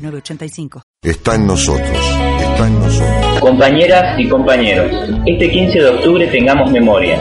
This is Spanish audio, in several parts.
906985. Está en nosotros, está en nosotros. Compañeras y compañeros, este 15 de octubre tengamos memoria.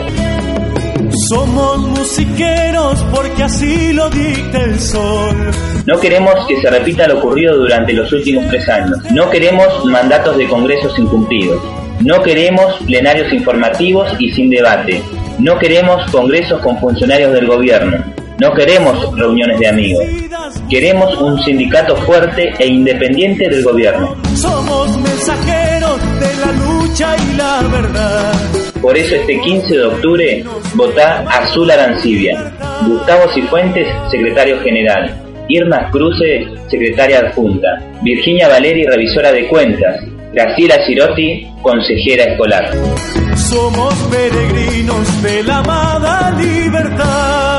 Somos musiqueros porque así lo dicta el sol. No queremos que se repita lo ocurrido durante los últimos tres años. No queremos mandatos de congresos incumplidos. No queremos plenarios informativos y sin debate. No queremos congresos con funcionarios del gobierno. No queremos reuniones de amigos. Queremos un sindicato fuerte e independiente del gobierno. Somos mensajeros de la lucha y la verdad. Por eso este 15 de octubre votá Azul Arancibia. Gustavo Cifuentes, secretario general. Irma Cruce, secretaria adjunta. Virginia Valeri, revisora de cuentas. Graciela Girotti, consejera escolar. Somos peregrinos de la amada libertad.